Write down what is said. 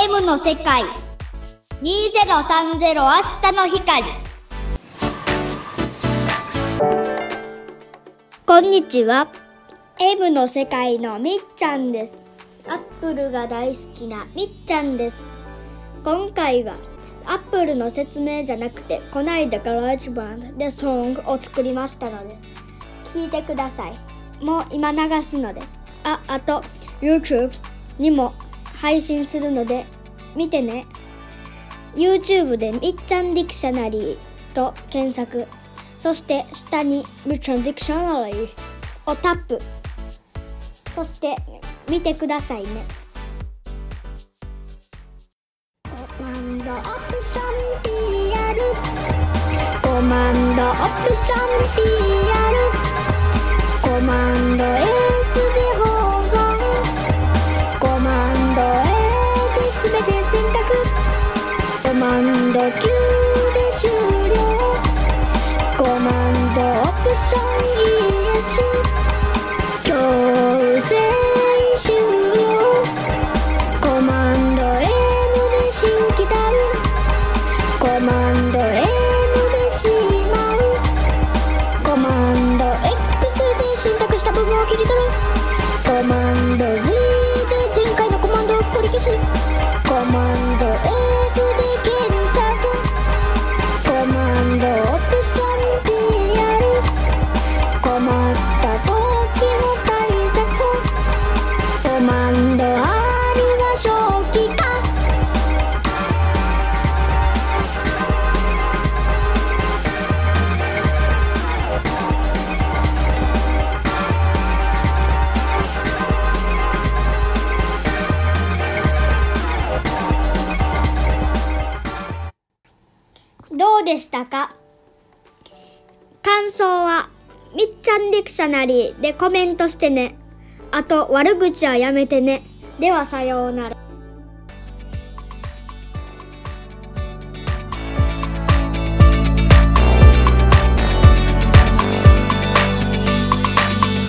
M の世界。2030明日の光。こんにちは。M の世界のみっちゃんです。アップルが大好きなみっちゃんです。今回はアップルの説明じゃなくてこないだガラージバンドでソングを作りましたので聞いてください。もう今流すので。ああと YouTube にも配信するので見てね。YouTube でみっちゃんディクショナリーと検索。そして下にみっちゃんディクショナリー。をタップ。そして見てくださいね。コマンドオプション PR コマンドオプション PR コマンド S ド Q で終了コマンドオプション ES 強制終了コマンド M で新規たるコマンド M でしまうコマンド X で選択した部分を切り取るコマンド Z で前回のコマンドを取り消すどうでしたか？感想はみっちゃんディクショナリーでコメントしてね。あと悪口はやめてね。ではさようなら。